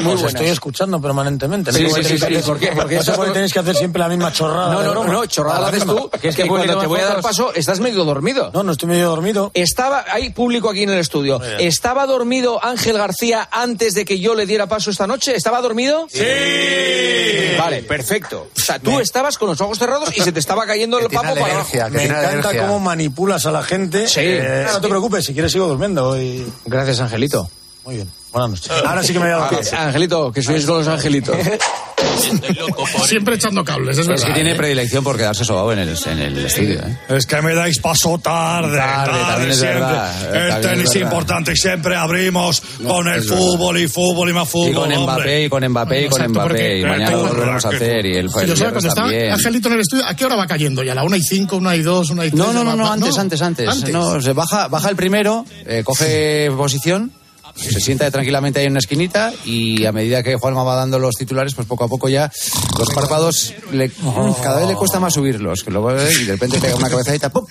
Muy Os estoy escuchando permanentemente. Sí, sí, sí, sí. ¿Por qué? Porque no eso- tenéis que hacer siempre la misma chorrada. No, no, broma. no, chorrada la haces tú. Que es que cuando te voy a dar paso, estás medio dormido. No, no estoy medio dormido. Estaba, hay público aquí en el estudio. ¿Estaba dormido Ángel García antes de que yo le diera paso esta noche? ¿Estaba dormido? Sí. Vale, perfecto. O sea, tú estabas con los ojos cerrados y se te estaba cayendo el papo para abajo. Me encanta cómo manipulas a la gente. Sí. Eh, no te preocupes, si quieres sigo durmiendo. Y... Gracias, Angelito. Muy bien. Buenas noches. Ahora sí que me voy a dar paso. Angelito, que sois los angelitos. Siempre echando cables, es verdad. Es que tiene ¿eh? predilección por quedarse sobado en el, en el estudio. ¿eh? Es que me dais paso tarde, Tarde, tarde, también es siempre. verdad, el también es tenis verdad. importante y siempre abrimos con el fútbol y fútbol y más fútbol. Y con hombre. Mbappé, y con Mbappé, y con Mbappé. Y mañana lo volveremos a hacer. Y el, el yo sé, cuando está. Angelito en el estudio, ¿a qué hora va cayendo? ¿Ya a la una y cinco, una y dos, una y tres? No, no, no, no, antes, antes, antes. No, se baja, baja el primero, eh, coge posición, se sienta tranquilamente ahí en una esquinita y a medida que Juanma va dando los titulares, pues poco a poco ya los párpados le- cada vez le cuesta más subirlos, que luego eh, y de repente pega una cabezadita, ¡pum!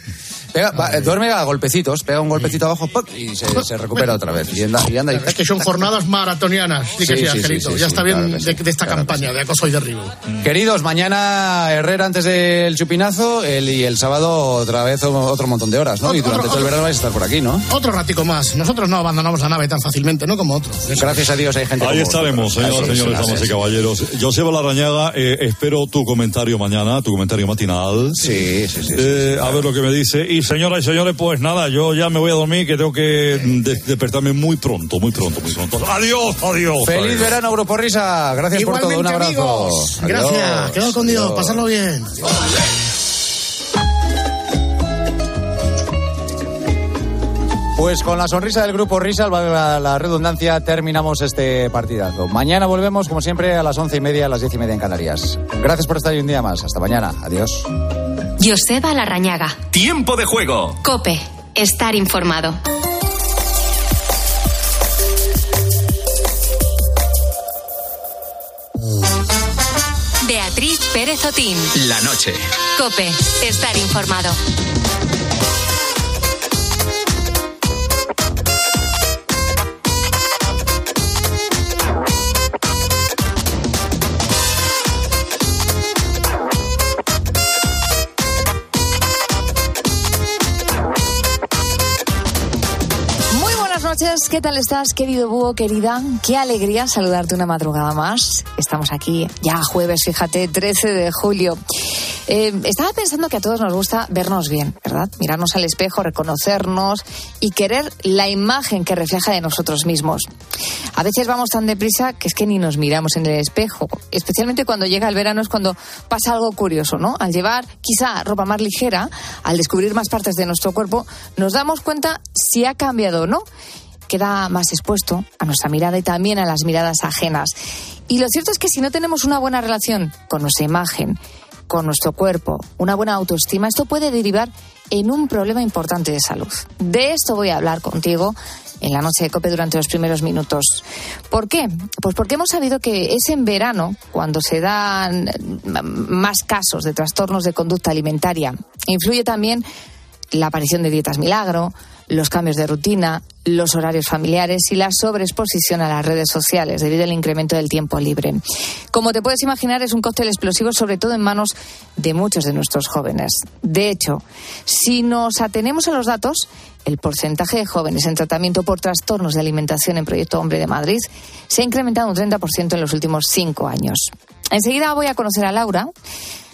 Pega, va, eh, duerme a golpecitos, pega un golpecito abajo ¡pum! y se, se recupera otra vez. Y anda, y anda y Es que son jornadas maratonianas. Sí, que Sí, sí, sí, Angelito. sí, sí, ya sí, está bien claro de, sí, de esta claro campaña de acoso y derribo. Queridos, mañana Herrera antes del chupinazo el, y el sábado otra vez otro montón de horas, ¿no? Y Otro- durante todo el verano vais a estar por aquí, ¿no? Otro ratico más. Nosotros no abandonamos la nave tan fácilmente, no como otros. Gracias a Dios hay gente Ahí como estaremos, señoras, señores, así damas y caballeros. Joseba Larrañaga, eh, espero tu comentario mañana, tu comentario matinal. Sí, sí, sí. Eh, a ver lo que me dice. Y señoras y señores, pues nada, yo ya me voy a dormir, que tengo que de- despertarme muy pronto, muy pronto, muy pronto. Adiós, adiós. Feliz adiós. verano, Grupo Risa. Gracias por todo. Un abrazo. amigos. Adiós. Gracias. Quedado con Dios. Adiós. Pasarlo bien. Pues con la sonrisa del Grupo Risa, la redundancia, terminamos este partidazo. Mañana volvemos, como siempre, a las once y media, a las diez y media en Canarias. Gracias por estar ahí un día más. Hasta mañana. Adiós. Joseba Larrañaga. Tiempo de juego. Cope. Estar informado. Beatriz Pérez Otín. La noche. Cope. Estar informado. ¿Qué tal estás, querido búho, querida? Qué alegría saludarte una madrugada más. Estamos aquí ya jueves, fíjate, 13 de julio. Eh, estaba pensando que a todos nos gusta vernos bien, ¿verdad? Mirarnos al espejo, reconocernos y querer la imagen que refleja de nosotros mismos. A veces vamos tan deprisa que es que ni nos miramos en el espejo. Especialmente cuando llega el verano es cuando pasa algo curioso, ¿no? Al llevar quizá ropa más ligera, al descubrir más partes de nuestro cuerpo, nos damos cuenta si ha cambiado o no queda más expuesto a nuestra mirada y también a las miradas ajenas. Y lo cierto es que si no tenemos una buena relación con nuestra imagen, con nuestro cuerpo, una buena autoestima, esto puede derivar en un problema importante de salud. De esto voy a hablar contigo en la noche de COPE durante los primeros minutos. ¿Por qué? Pues porque hemos sabido que es en verano cuando se dan mm, más casos de trastornos de conducta alimentaria. Influye también la aparición de dietas milagro, los cambios de rutina, los horarios familiares y la sobreexposición a las redes sociales debido al incremento del tiempo libre. Como te puedes imaginar, es un cóctel explosivo, sobre todo en manos de muchos de nuestros jóvenes. De hecho, si nos atenemos a los datos, el porcentaje de jóvenes en tratamiento por trastornos de alimentación en Proyecto Hombre de Madrid se ha incrementado un 30% en los últimos cinco años. Enseguida voy a conocer a Laura.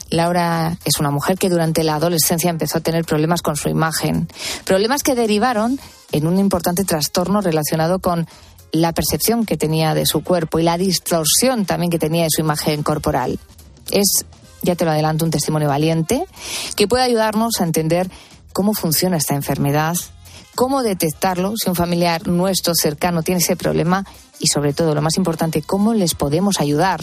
Laura es una mujer que durante la adolescencia empezó a tener problemas con su imagen, problemas que derivaron en un importante trastorno relacionado con la percepción que tenía de su cuerpo y la distorsión también que tenía de su imagen corporal. Es, ya te lo adelanto, un testimonio valiente que puede ayudarnos a entender cómo funciona esta enfermedad, cómo detectarlo si un familiar nuestro cercano tiene ese problema y sobre todo, lo más importante, cómo les podemos ayudar.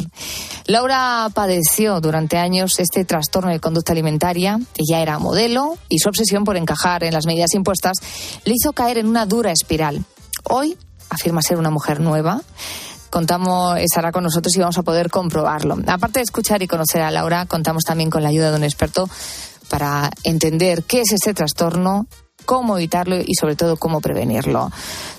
Laura padeció durante años este trastorno de conducta alimentaria, ella era modelo y su obsesión por encajar en las medidas impuestas le hizo caer en una dura espiral. Hoy afirma ser una mujer nueva. Contamos, estará con nosotros y vamos a poder comprobarlo. Aparte de escuchar y conocer a Laura, contamos también con la ayuda de un experto para entender qué es este trastorno cómo evitarlo y sobre todo cómo prevenirlo.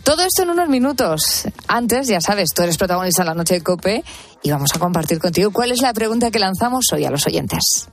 Todo esto en unos minutos. Antes, ya sabes, tú eres protagonista de la noche de Cope y vamos a compartir contigo cuál es la pregunta que lanzamos hoy a los oyentes.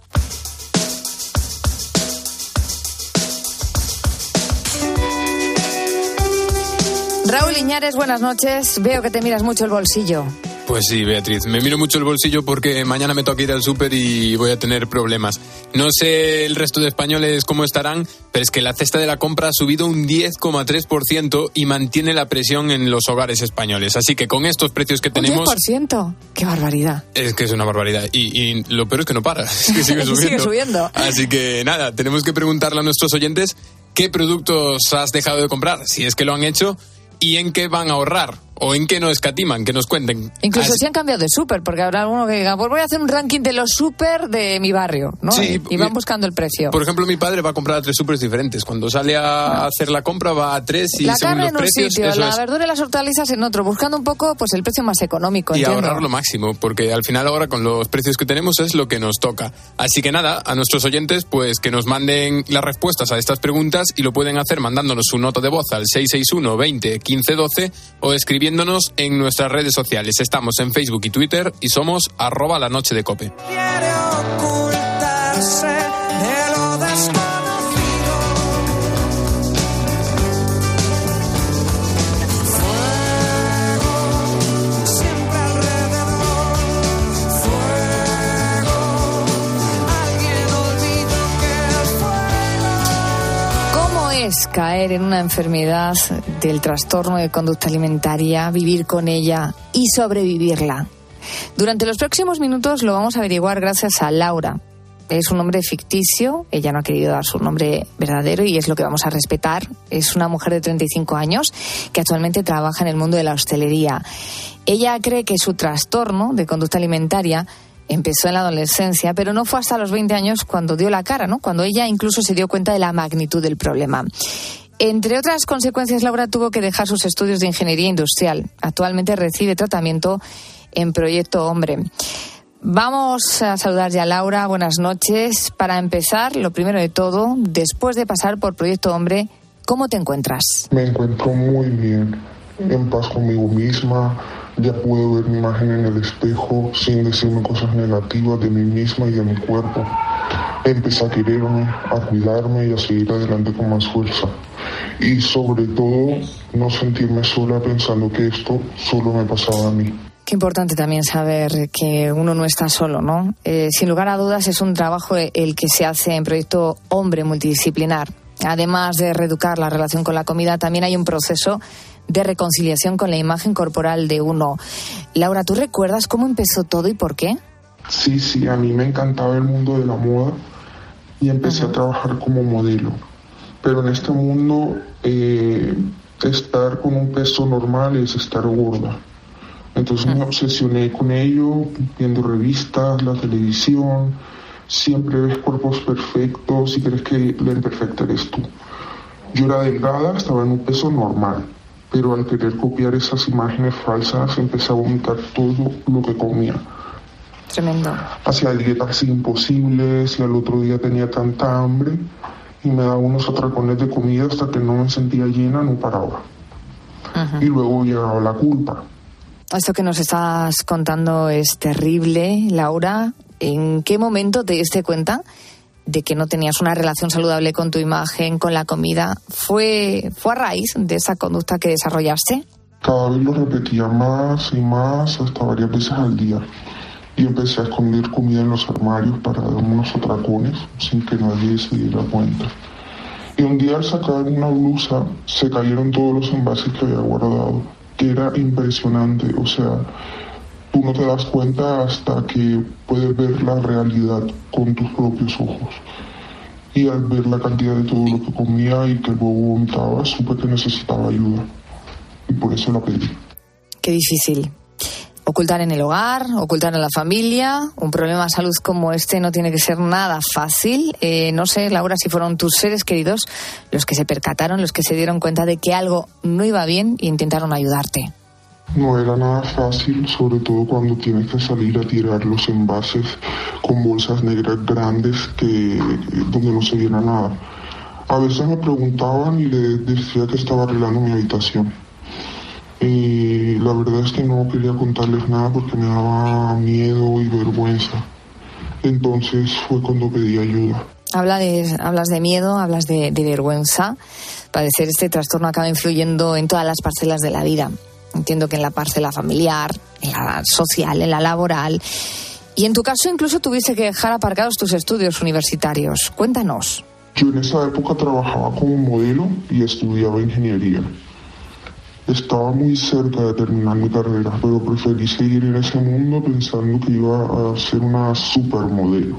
Raúl Iñares, buenas noches. Veo que te miras mucho el bolsillo. Pues sí, Beatriz, me miro mucho el bolsillo porque mañana me toca ir al súper y voy a tener problemas. No sé el resto de españoles cómo estarán, pero es que la cesta de la compra ha subido un 10,3% y mantiene la presión en los hogares españoles. Así que con estos precios que tenemos... ¿Un 10%? ¡Qué barbaridad! Es que es una barbaridad. Y, y lo peor es que no para, es que sigue subiendo. sigue subiendo. Así que nada, tenemos que preguntarle a nuestros oyentes qué productos has dejado de comprar, si es que lo han hecho, y en qué van a ahorrar o en qué no escatiman, que nos cuenten. Incluso Así- si han cambiado de súper, porque habrá alguno que diga, pues voy a hacer un ranking de los súper de mi barrio, ¿no? Sí, y van buscando el precio. Por ejemplo, mi padre va a comprar a tres supers diferentes. Cuando sale a hacer la compra va a tres y la según carne los en un sitio, la es. verdura y las hortalizas en otro, buscando un poco pues el precio más económico, y entiendo. ahorrar lo máximo, porque al final ahora con los precios que tenemos es lo que nos toca. Así que nada, a nuestros oyentes pues que nos manden las respuestas a estas preguntas y lo pueden hacer mandándonos su nota de voz al 661 20 15 12 o escribiéndonos en nuestras redes sociales. Estamos en Facebook y Twitter y somos arroba la noche de cope. Caer en una enfermedad del trastorno de conducta alimentaria, vivir con ella y sobrevivirla? Durante los próximos minutos lo vamos a averiguar gracias a Laura. Es un nombre ficticio, ella no ha querido dar su nombre verdadero y es lo que vamos a respetar. Es una mujer de 35 años que actualmente trabaja en el mundo de la hostelería. Ella cree que su trastorno de conducta alimentaria empezó en la adolescencia, pero no fue hasta los 20 años cuando dio la cara, ¿no? Cuando ella incluso se dio cuenta de la magnitud del problema. Entre otras consecuencias, Laura tuvo que dejar sus estudios de ingeniería industrial. Actualmente recibe tratamiento en Proyecto Hombre. Vamos a saludar ya a Laura. Buenas noches. Para empezar, lo primero de todo, después de pasar por Proyecto Hombre, ¿cómo te encuentras? Me encuentro muy bien, en paz conmigo misma. Ya puedo ver mi imagen en el espejo sin decirme cosas negativas de mí misma y de mi cuerpo. Empecé a quererme, a cuidarme y a seguir adelante con más fuerza. Y sobre todo, no sentirme sola pensando que esto solo me pasaba a mí. Qué importante también saber que uno no está solo, ¿no? Eh, sin lugar a dudas es un trabajo el que se hace en Proyecto Hombre Multidisciplinar. Además de reeducar la relación con la comida, también hay un proceso de reconciliación con la imagen corporal de uno. Laura, ¿tú recuerdas cómo empezó todo y por qué? Sí, sí, a mí me encantaba el mundo de la moda y empecé a trabajar como modelo. Pero en este mundo, eh, estar con un peso normal es estar gorda. Entonces me obsesioné con ello, viendo revistas, la televisión. Siempre ves cuerpos perfectos y crees que la imperfecta eres tú. Yo era delgada, estaba en un peso normal, pero al querer copiar esas imágenes falsas empecé a vomitar todo lo que comía. Tremendo. Hacía dietas imposibles y al otro día tenía tanta hambre y me daba unos atracones de comida hasta que no me sentía llena, no paraba. Y luego llegaba la culpa. Esto que nos estás contando es terrible, Laura. ¿En qué momento te diste cuenta de que no tenías una relación saludable con tu imagen, con la comida? ¿Fue, fue a raíz de esa conducta que desarrollaste? Cada vez lo repetía más y más, hasta varias veces al día. Y empecé a esconder comida en los armarios para darme unos atracones sin que nadie se diera cuenta. Y un día al sacar una blusa se cayeron todos los envases que había guardado, que era impresionante. O sea, tú no te das cuenta hasta que puedes ver la realidad con tus propios ojos. Y al ver la cantidad de todo lo que comía y que luego vomitaba, supe que necesitaba ayuda. Y por eso la pedí. Qué difícil. Ocultar en el hogar, ocultar en la familia, un problema de salud como este no tiene que ser nada fácil. Eh, no sé, Laura, si fueron tus seres queridos los que se percataron, los que se dieron cuenta de que algo no iba bien e intentaron ayudarte. No era nada fácil, sobre todo cuando tienes que salir a tirar los envases con bolsas negras grandes que donde no se viera nada. A veces me preguntaban y le decía que estaba arreglando mi habitación. Y la verdad es que no quería contarles nada porque me daba miedo y vergüenza. Entonces fue cuando pedí ayuda. Habla de, hablas de miedo, hablas de, de vergüenza. Padecer este trastorno acaba influyendo en todas las parcelas de la vida. Entiendo que en la parcela familiar, en la social, en la laboral. Y en tu caso incluso tuviste que dejar aparcados tus estudios universitarios. Cuéntanos. Yo en esa época trabajaba como modelo y estudiaba ingeniería. Estaba muy cerca de terminar mi carrera, pero preferí seguir en ese mundo pensando que iba a ser una supermodelo.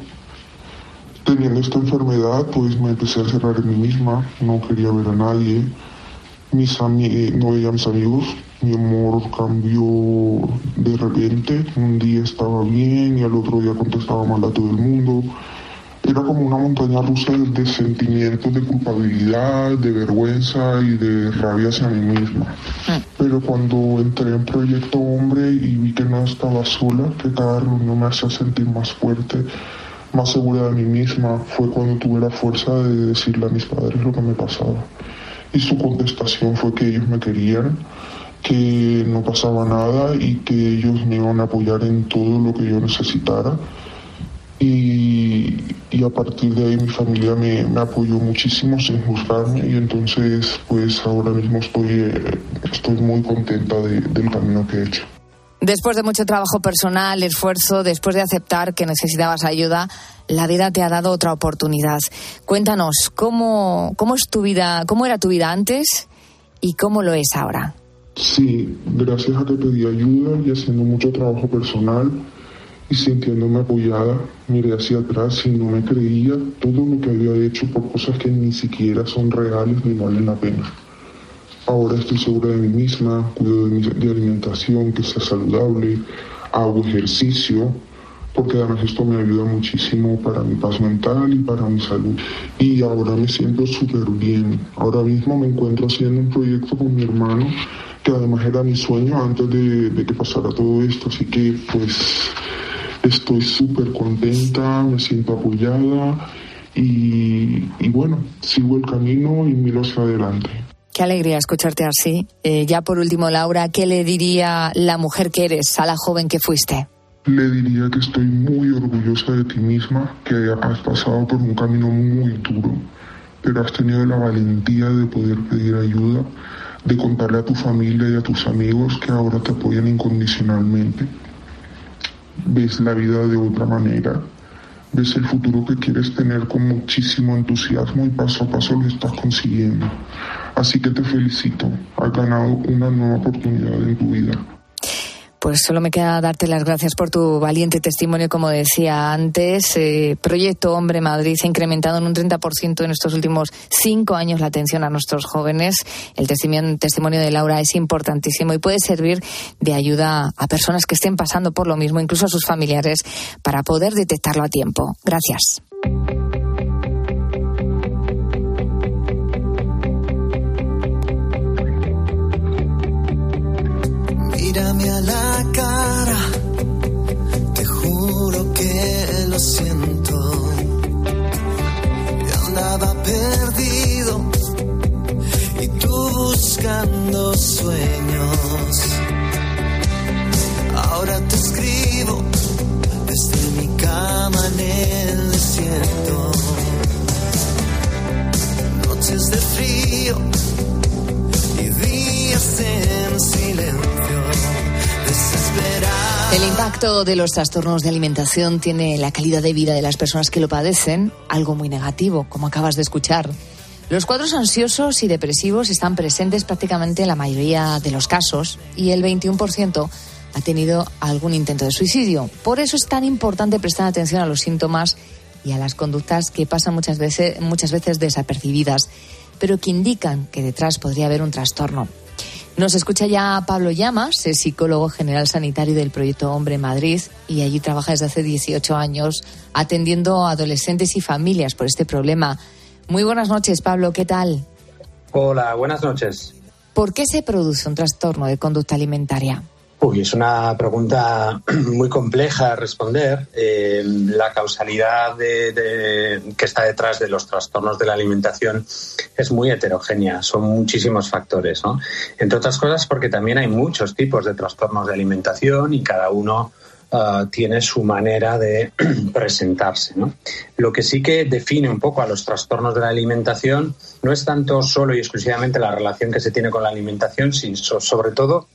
Teniendo esta enfermedad, pues me empecé a cerrar en mí misma, no quería ver a nadie, mis no veía a mis amigos, mi humor cambió de repente, un día estaba bien y al otro día contestaba mal a todo el mundo. Era como una montaña rusa de, de sentimientos de culpabilidad, de vergüenza y de rabia hacia mí misma. Pero cuando entré en Proyecto Hombre y vi que no estaba sola, que cada reunión me hacía sentir más fuerte, más segura de mí misma, fue cuando tuve la fuerza de decirle a mis padres lo que me pasaba. Y su contestación fue que ellos me querían, que no pasaba nada y que ellos me iban a apoyar en todo lo que yo necesitara. Y, y a partir de ahí mi familia me, me apoyó muchísimo sin juzgarme y entonces pues ahora mismo estoy, estoy muy contenta de- del camino que he hecho. Después de mucho trabajo personal, esfuerzo, después de aceptar que necesitabas ayuda, la vida te ha dado otra oportunidad. Cuéntanos, ¿cómo, cómo es tu vida, cómo era tu vida antes y cómo lo es ahora? Sí, gracias a que pedí ayuda y haciendo mucho trabajo personal y sintiéndome apoyada, miré hacia atrás y no me creía todo lo que había hecho por cosas que ni siquiera son reales ni valen la pena. Ahora estoy segura de mí misma, cuido de mi de alimentación, que sea saludable, hago ejercicio, porque además esto me ayuda muchísimo para mi paz mental y para mi salud. Y ahora me siento súper bien. Ahora mismo me encuentro haciendo un proyecto con mi hermano, que además era mi sueño antes de, de que pasara todo esto. Así que pues estoy súper contenta, me siento apoyada y, y bueno, sigo el camino y miro hacia adelante. Qué alegría escucharte así. Eh, ya por último, Laura, ¿qué le diría la mujer que eres a la joven que fuiste? Le diría que estoy muy orgullosa de ti misma, que has pasado por un camino muy duro, pero has tenido la valentía de poder pedir ayuda, de contarle a tu familia y a tus amigos que ahora te apoyan incondicionalmente. Ves la vida de otra manera, ves el futuro que quieres tener con muchísimo entusiasmo y paso a paso lo estás consiguiendo. Así que te felicito, has ganado una nueva oportunidad en tu vida. Pues solo me queda darte las gracias por tu valiente testimonio, como decía antes. Eh, Proyecto Hombre Madrid ha incrementado en un 30% en estos últimos cinco años la atención a nuestros jóvenes. El testimonio de Laura es importantísimo y puede servir de ayuda a personas que estén pasando por lo mismo, incluso a sus familiares, para poder detectarlo a tiempo. Gracias. Mírame a la cara, te juro que lo siento. Yo andaba perdido y tú buscando sueños. Ahora te escribo desde mi cama en el desierto. Noches de frío El impacto de los trastornos de alimentación tiene la calidad de vida de las personas que lo padecen algo muy negativo, como acabas de escuchar. Los cuadros ansiosos y depresivos están presentes prácticamente en la mayoría de los casos y el 21% ha tenido algún intento de suicidio. Por eso es tan importante prestar atención a los síntomas y a las conductas que pasan muchas veces, muchas veces desapercibidas, pero que indican que detrás podría haber un trastorno. Nos escucha ya Pablo Llamas, es psicólogo general sanitario del Proyecto Hombre Madrid y allí trabaja desde hace 18 años atendiendo a adolescentes y familias por este problema. Muy buenas noches, Pablo, ¿qué tal? Hola, buenas noches. ¿Por qué se produce un trastorno de conducta alimentaria? Uy, es una pregunta muy compleja de responder. Eh, la causalidad de, que está detrás de los trastornos de la alimentación es muy heterogénea. Son muchísimos factores, ¿no? Entre otras cosas porque también hay muchos tipos de trastornos de alimentación y cada uno ah, tiene su manera de presentarse, ¿no? Lo que sí que define un poco a los trastornos de la alimentación no es tanto solo y exclusivamente la relación que se tiene con la alimentación, sino so- sobre todo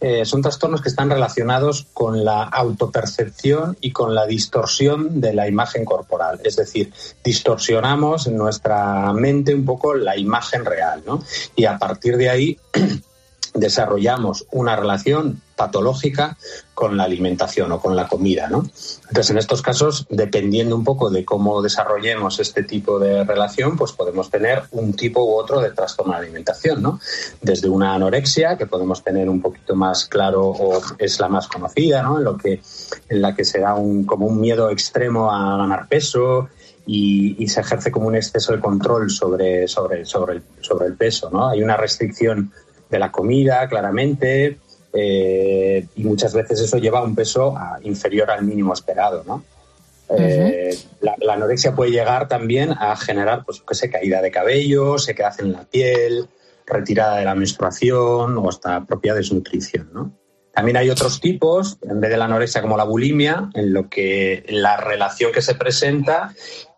eh, son trastornos que están relacionados con la autopercepción y con la distorsión de la imagen corporal. Es decir, distorsionamos en nuestra mente un poco la imagen real, ¿no? Y a partir de ahí desarrollamos una relación patológica con la alimentación o con la comida, ¿no? Entonces, en estos casos, dependiendo un poco de cómo desarrollemos este tipo de relación, pues podemos tener un tipo u otro de trastorno de alimentación, ¿no? Desde una anorexia, que podemos tener un poquito más claro o es la más conocida, ¿no? En, lo que, en la que se da un, como un miedo extremo a ganar peso, y, y se ejerce como un exceso de control sobre, sobre, sobre, el, sobre el peso. Hay una restricción de la comida, claramente, eh, y muchas veces eso lleva a un peso a- inferior al mínimo esperado. ¿no? Eh, la, la anorexia puede llegar también a generar, pues, que sé, caída de cabello, sequedad en la piel, retirada de la menstruación o hasta propia desnutrición. ¿no? También hay otros tipos, en vez de la anorexia como la bulimia, en lo que la relación que se presenta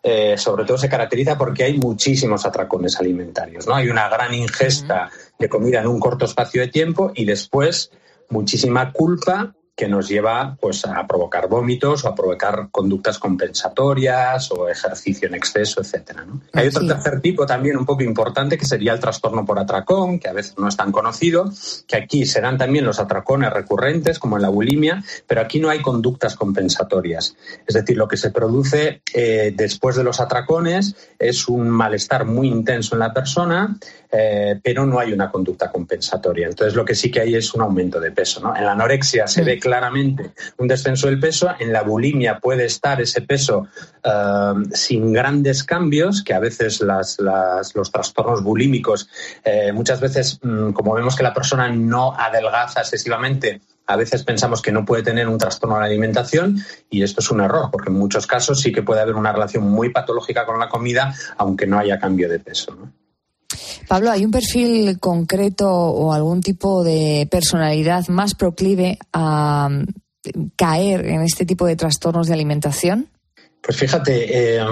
eh, sobre todo se caracteriza porque hay muchísimos atracones alimentarios. ¿no? Hay una gran ingesta de comida en un corto espacio de tiempo y después muchísima culpa que nos lleva pues, a provocar vómitos o a provocar conductas compensatorias o ejercicio en exceso. ¿no? Hay otro tercer tipo también un poco importante que sería el trastorno por atracón, que a veces no es tan conocido, que aquí se dan también los atracones recurrentes, como en la bulimia, pero aquí no hay conductas compensatorias. Es decir, lo que se produce eh, después de los atracones es un malestar muy intenso en la persona, eh, pero no hay una conducta compensatoria. Entonces, lo que sí que hay es un aumento de peso. ¿no? En la anorexia se ve claramente un descenso del peso, en la bulimia puede estar ese peso eh, sin grandes cambios, que a veces las, los trastornos bulímicos, eh, muchas veces, mm, como vemos que la persona no adelgaza excesivamente, a veces pensamos que no puede tener un trastorno de la alimentación y esto es un error, porque en muchos casos sí que puede haber una relación muy patológica con la comida, aunque no haya cambio de peso. Pablo, ¿hay un perfil concreto o algún tipo de personalidad más proclive a mm, caer en este tipo de trastornos de alimentación? Pues fíjate, eh,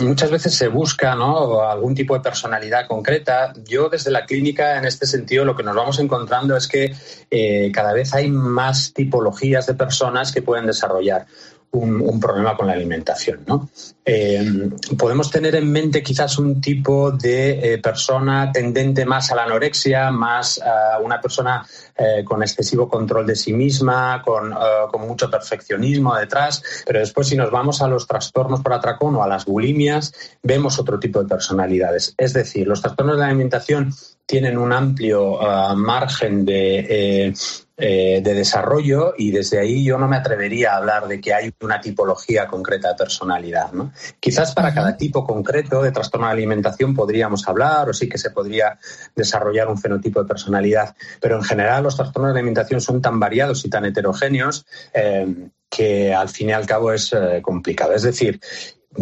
muchas veces se busca algún tipo de personalidad concreta. Yo desde la clínica, en este sentido, lo que nos vamos encontrando es que eh, cada vez hay más tipologías de personas que pueden desarrollar un, problema con la alimentación. ¿no? Eh, podemos tener en mente quizás un tipo de eh, persona tendente más a la anorexia, más a una persona eh, con excesivo control de sí misma, con, mucho perfeccionismo detrás, pero después si nos vamos a los trastornos por atracón o a las bulimias, vemos otro tipo de personalidades. Es decir, los trastornos de la alimentación tienen un amplio margen de, eh, de desarrollo y desde ahí yo no me atrevería a hablar de que hay una tipología concreta de personalidad. ¿no? Quizás para cada tipo concreto de trastorno de alimentación podríamos hablar o sí que se podría desarrollar un fenotipo de personalidad, pero en general los trastornos de alimentación son tan variados y tan heterogéneos eh, que al fin y al cabo es eh, complicado. Es decir,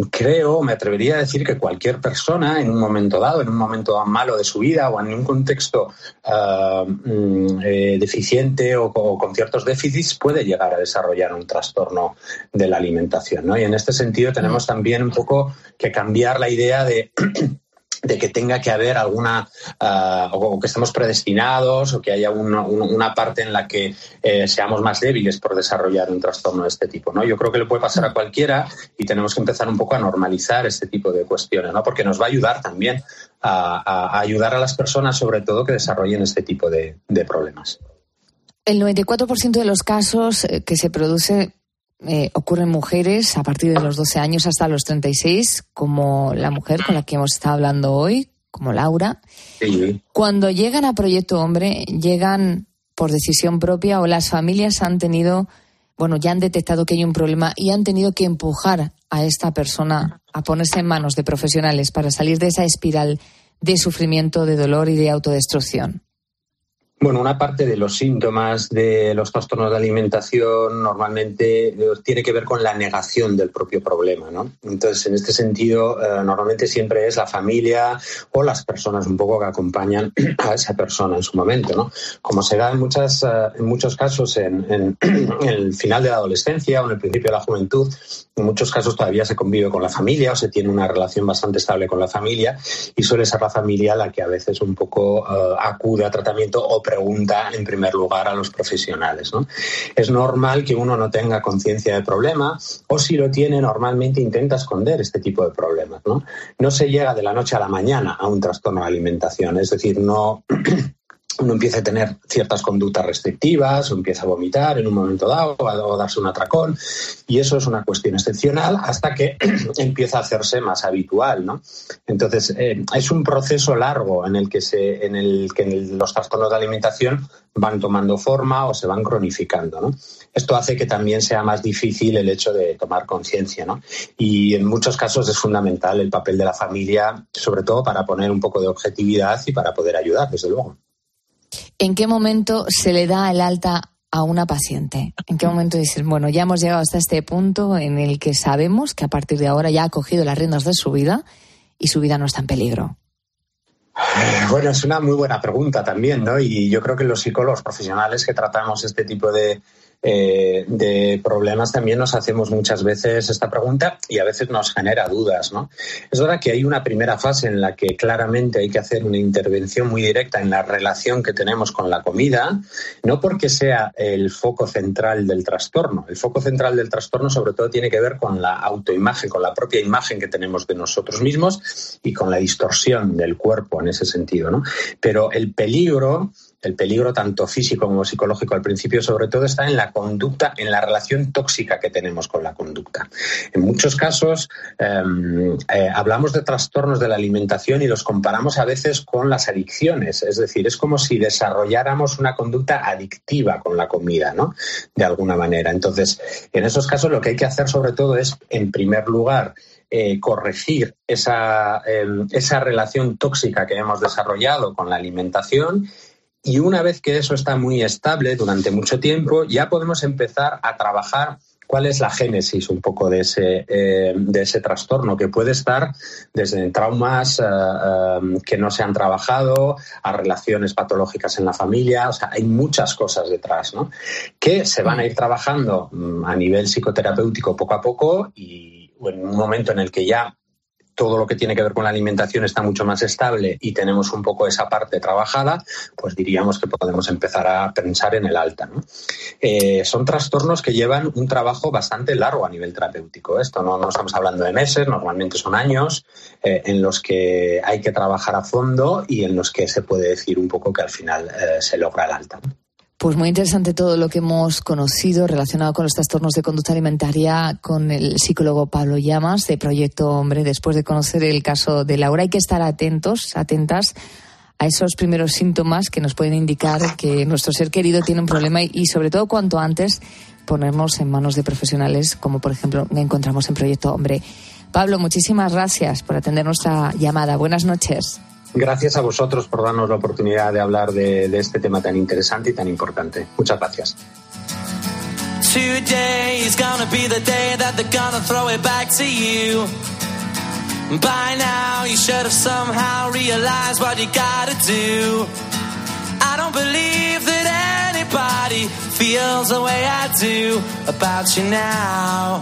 creo, me atrevería a decir que cualquier persona en un momento dado, en un momento malo de su vida o en un contexto uh, eh, deficiente o, o, con ciertos déficits puede llegar a desarrollar un trastorno de la alimentación. ¿no? Y en este sentido tenemos también un poco que cambiar la idea de de que tenga que haber alguna, uh, o que estemos predestinados, o que haya una, una parte en la que eh, seamos más débiles por desarrollar un trastorno de este tipo. ¿no? Yo creo que le puede pasar a cualquiera y tenemos que empezar un poco a normalizar este tipo de cuestiones, ¿no? porque nos va a ayudar también a, a, a ayudar a las personas, sobre todo, que desarrollen este tipo de, de problemas. El 94% de los casos eh, que se produce eh, ocurren mujeres a partir de los 12 años hasta los 36, como la mujer con la que hemos estado hablando hoy, como Laura. Sí. Cuando llegan a Proyecto Hombre, llegan por decisión propia o las familias han tenido, bueno, ya han detectado que hay un problema y han tenido que empujar a esta persona a ponerse en manos de profesionales para salir de esa espiral de sufrimiento, de dolor y de autodestrucción. Bueno, una parte de los síntomas de los trastornos de alimentación normalmente eh, tiene que ver con la negación del propio problema, ¿no? Entonces, en este sentido, eh, normalmente siempre es la familia o las personas un poco que acompañan a esa persona en su momento, ¿no? Como se da en, muchas, eh, en muchos casos en, en, en el final de la adolescencia o en el principio de la juventud, en muchos casos todavía se convive con la familia o se tiene una relación bastante estable con la familia y suele ser la familia la que a veces un poco uh, acude a tratamiento o pregunta en primer lugar a los profesionales. Es normal que uno no tenga conciencia del problema o si lo tiene normalmente intenta esconder este tipo de problemas. ¿no? no se llega de la noche a la mañana a un trastorno de alimentación, es decir, no uno empieza a tener ciertas conductas restrictivas o empieza a vomitar en un momento dado o darse un atracón y eso es una cuestión excepcional hasta que empieza a hacerse más habitual, ¿no? Entonces eh, es un proceso largo en el que se, en el que los trastornos de alimentación van tomando forma o se van cronificando, ¿no? Esto hace que también sea más difícil el hecho de tomar conciencia, ¿no? Y en muchos casos es fundamental el papel de la familia, sobre todo para poner un poco de objetividad y para poder ayudar, desde luego. ¿En qué momento se le da el alta a una paciente? ¿En qué momento dices, bueno, ya hemos llegado hasta este punto en el que sabemos que a partir de ahora ya ha cogido las riendas de su vida y su vida no está en peligro? Bueno, es una muy buena pregunta también, ¿no? Y yo creo que los psicólogos profesionales que tratamos este tipo de, eh, de problemas también nos hacemos muchas veces esta pregunta y a veces nos genera dudas. ¿no? Es verdad que hay una primera fase en la que claramente hay que hacer una intervención muy directa en la relación que tenemos con la comida, no porque sea el foco central del trastorno. El foco central del trastorno sobre todo tiene que ver con la autoimagen, con la propia imagen que tenemos de nosotros mismos y con la distorsión del cuerpo en ese sentido. ¿no? Pero el peligro el peligro tanto físico como psicológico al principio sobre todo está en la conducta, en la relación tóxica que tenemos con la conducta. En muchos casos eh, eh, hablamos de trastornos de la alimentación y los comparamos a veces con las adicciones, es decir, es como si desarrolláramos una conducta adictiva con la comida, ¿no? De alguna manera. Entonces, en esos casos lo que hay que hacer sobre todo es, en primer lugar, eh, corregir esa, esa relación tóxica que hemos desarrollado con la alimentación y una vez que eso está muy estable durante mucho tiempo, ya podemos empezar a trabajar cuál es la génesis un poco de ese, eh, de ese trastorno, que puede estar desde traumas eh, eh, que no se han trabajado a relaciones patológicas en la familia. O sea, hay muchas cosas detrás, ¿no? Que se van a ir trabajando mm, a nivel psicoterapéutico poco a poco y en un momento en el que ya todo lo que tiene que ver con la alimentación está mucho más estable y tenemos un poco esa parte trabajada, pues diríamos que podemos empezar a pensar en el alta. Eh, son trastornos que llevan un trabajo bastante largo a nivel terapéutico. Esto no, estamos hablando de meses, normalmente son años eh, en los que hay que trabajar a fondo y en los que se puede decir un poco que al final eh, se logra el alta. Pues muy interesante todo lo que hemos conocido relacionado con los trastornos de conducta alimentaria con el psicólogo Pablo Llamas de Proyecto Hombre. Después de conocer el caso de Laura, hay que estar atentos, atentas a esos primeros síntomas que nos pueden indicar que nuestro ser querido tiene un problema y, sobre todo cuanto antes ponernos en manos de profesionales como por ejemplo encontramos en Proyecto Hombre. Pablo, muchísimas gracias por atender nuestra llamada. Buenas noches. Gracias a vosotros por darnos la oportunidad de hablar de, de este tema tan interesante y tan importante. Muchas gracias. Today is gonna be the day that they're gonna throw it back to you. By now, you should have somehow realized what you gotta do. I don't believe that anybody feels the way I do about you now.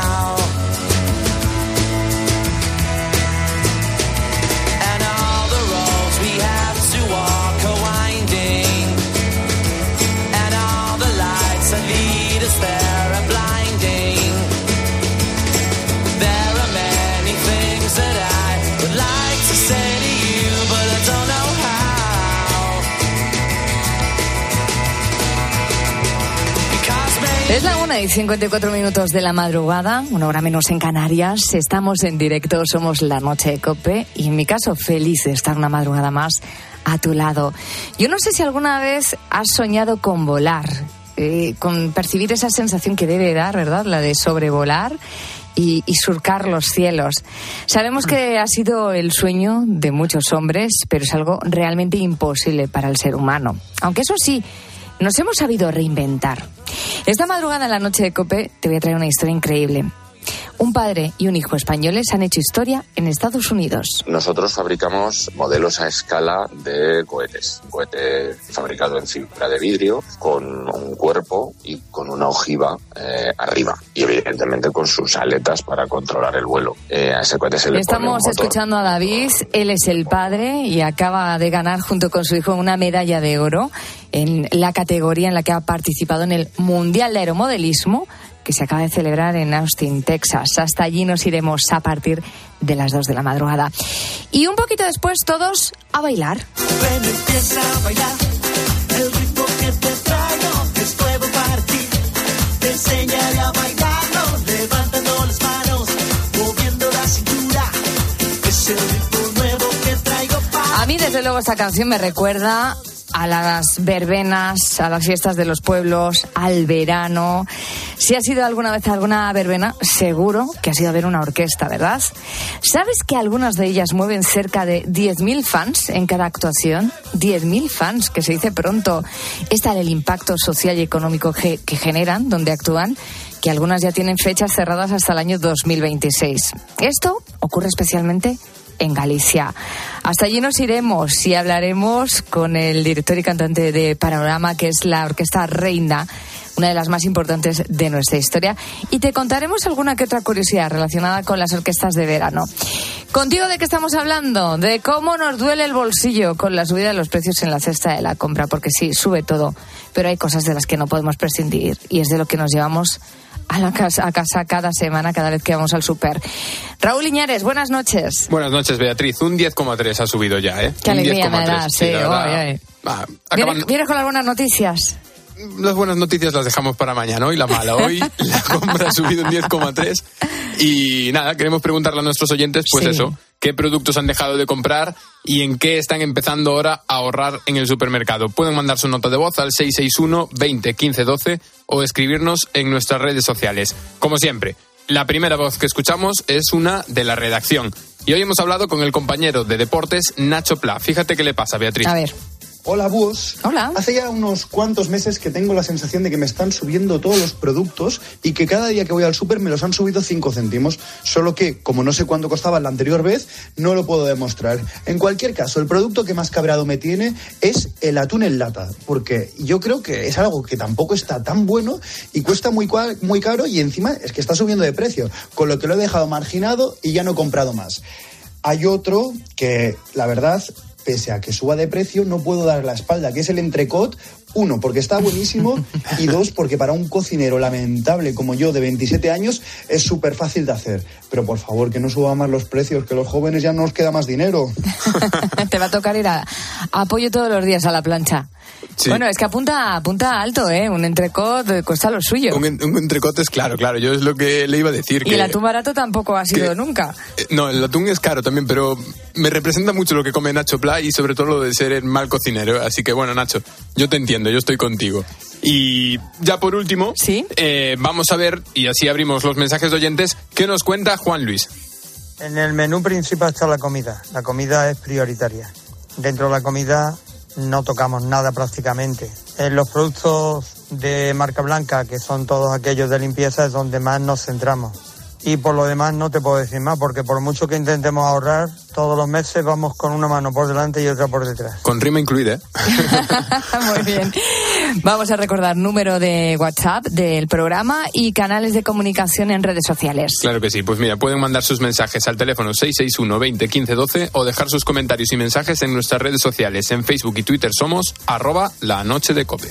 Una y 54 minutos de la madrugada, una hora menos en Canarias. Estamos en directo, somos la noche de Cope y en mi caso feliz de estar una madrugada más a tu lado. Yo no sé si alguna vez has soñado con volar, eh, con percibir esa sensación que debe dar, ¿verdad? La de sobrevolar y, y, surcar los cielos. Sabemos que ha sido el sueño de muchos hombres, pero es algo realmente imposible para el ser humano. Aunque eso sí, nos hemos sabido reinventar. Esta madrugada en la noche de Cope te voy a traer una historia increíble. Un padre y un hijo españoles han hecho historia en Estados Unidos. Nosotros fabricamos modelos a escala de cohetes. Un cohete fabricado en fibra de vidrio, con un cuerpo y con una ojiva eh, arriba. Y evidentemente con sus aletas para controlar el vuelo. Eh, a ese cohete se le Estamos pone escuchando a David. Él es el padre y acaba de ganar junto con su hijo una medalla de oro en la categoría en la que ha participado en el Mundial de Aeromodelismo que se acaba de celebrar en Austin, Texas. Hasta allí nos iremos a partir de las 2 de la madrugada. Y un poquito después todos a bailar. Ven, empieza a bailar. El ritmo que te traigo es nuevo para ti. Te enseñaré a bailarlo, levantando las manos, moviendo la cintura. Es el ritmo nuevo que traigo para A mí, desde luego, esta canción me recuerda a las verbenas, a las fiestas de los pueblos, al verano. Si has ido alguna vez alguna verbena, seguro que has ido a ver una orquesta, ¿verdad? ¿Sabes que algunas de ellas mueven cerca de 10.000 fans en cada actuación? 10.000 fans, que se dice pronto. Es tal el impacto social y económico que, que generan donde actúan que algunas ya tienen fechas cerradas hasta el año 2026. Esto ocurre especialmente en Galicia. Hasta allí nos iremos y hablaremos con el director y cantante de Panorama, que es la Orquesta Reina, una de las más importantes de nuestra historia, y te contaremos alguna que otra curiosidad relacionada con las orquestas de verano. Contigo de qué estamos hablando? De cómo nos duele el bolsillo con la subida de los precios en la cesta de la compra, porque sí, sube todo, pero hay cosas de las que no podemos prescindir y es de lo que nos llevamos a la casa, a casa cada semana, cada vez que vamos al súper. Raúl Iñares, buenas noches. Buenas noches, Beatriz. Un 10,3 ha subido ya, ¿eh? Qué alegría me 10,3. das, Sí, sí, la verdad. oy, oy. Va, ¿Vienes, con las buenas noticias? Las buenas noticias las dejamos para mañana. Hoy la mala. Hoy la compra ha subido un 10,3. Y nada, queremos preguntarle a nuestros oyentes, pues Sí. eso, qué productos han dejado de comprar y en qué están empezando ahora a ahorrar en el supermercado. Pueden mandar su nota de voz al 661 20 15 12 o escribirnos en nuestras redes sociales. Como siempre, la primera voz que escuchamos es una de la redacción. Y hoy hemos hablado con el compañero de deportes, Nacho Pla. Fíjate qué le pasa, Beatriz. A ver. Hola, búhos. Hola. Hace ya unos cuantos meses que tengo la sensación de que me están subiendo todos los productos y que cada día que voy al súper me los han subido 5 céntimos. Solo que, como no sé cuánto costaba la anterior vez, no lo puedo demostrar. En cualquier caso, el producto que más cabreado me tiene es el atún en lata. Porque yo creo que es algo que tampoco está tan bueno y cuesta muy, muy caro y encima es que está subiendo de precio. Con lo que lo he dejado marginado y ya no he comprado más. Hay otro que, la verdad, pese a que suba de precio, no puedo dar la espalda, que es el entrecot. Uno, porque está buenísimo. y dos, porque para un cocinero lamentable como yo, de 27 años, es súper fácil de hacer. Pero por favor, que no suba más los precios, que los jóvenes ya no nos queda más dinero. Te va a tocar ir a, apoyo todos los días a la plancha. Sí. Bueno, es que apunta, apunta alto, ¿eh? Un entrecot eh, cuesta lo suyo. Un, un entrecote es claro, claro. Yo es lo que le iba a decir. Y que, el atún barato tampoco ha sido que- nunca. Eh, No, el atún es caro también, pero me representa mucho lo que come Nacho Pla y sobre todo lo de ser el mal cocinero. Así que bueno, Nacho, yo te entiendo, yo estoy contigo. Y ya por último, eh, vamos a ver, y así abrimos los mensajes de oyentes, ¿qué nos cuenta Juan Luis? En el menú principal está la comida. La comida es prioritaria. Dentro de la comida no tocamos nada prácticamente. En los productos de marca blanca, que son todos aquellos de limpieza, es donde más nos centramos. Y por lo demás no te puedo decir más, porque por mucho que intentemos ahorrar, todos los meses vamos con una mano por delante y otra por detrás. Con rima incluida, ¿eh? Muy bien. Vamos a recordar número de WhatsApp del programa y canales de comunicación en redes sociales. Claro que sí, pues mira, pueden mandar sus mensajes al teléfono 661 20 15 12 o dejar sus comentarios y mensajes en nuestras redes sociales. En Facebook y Twitter somos arroba la noche de cope.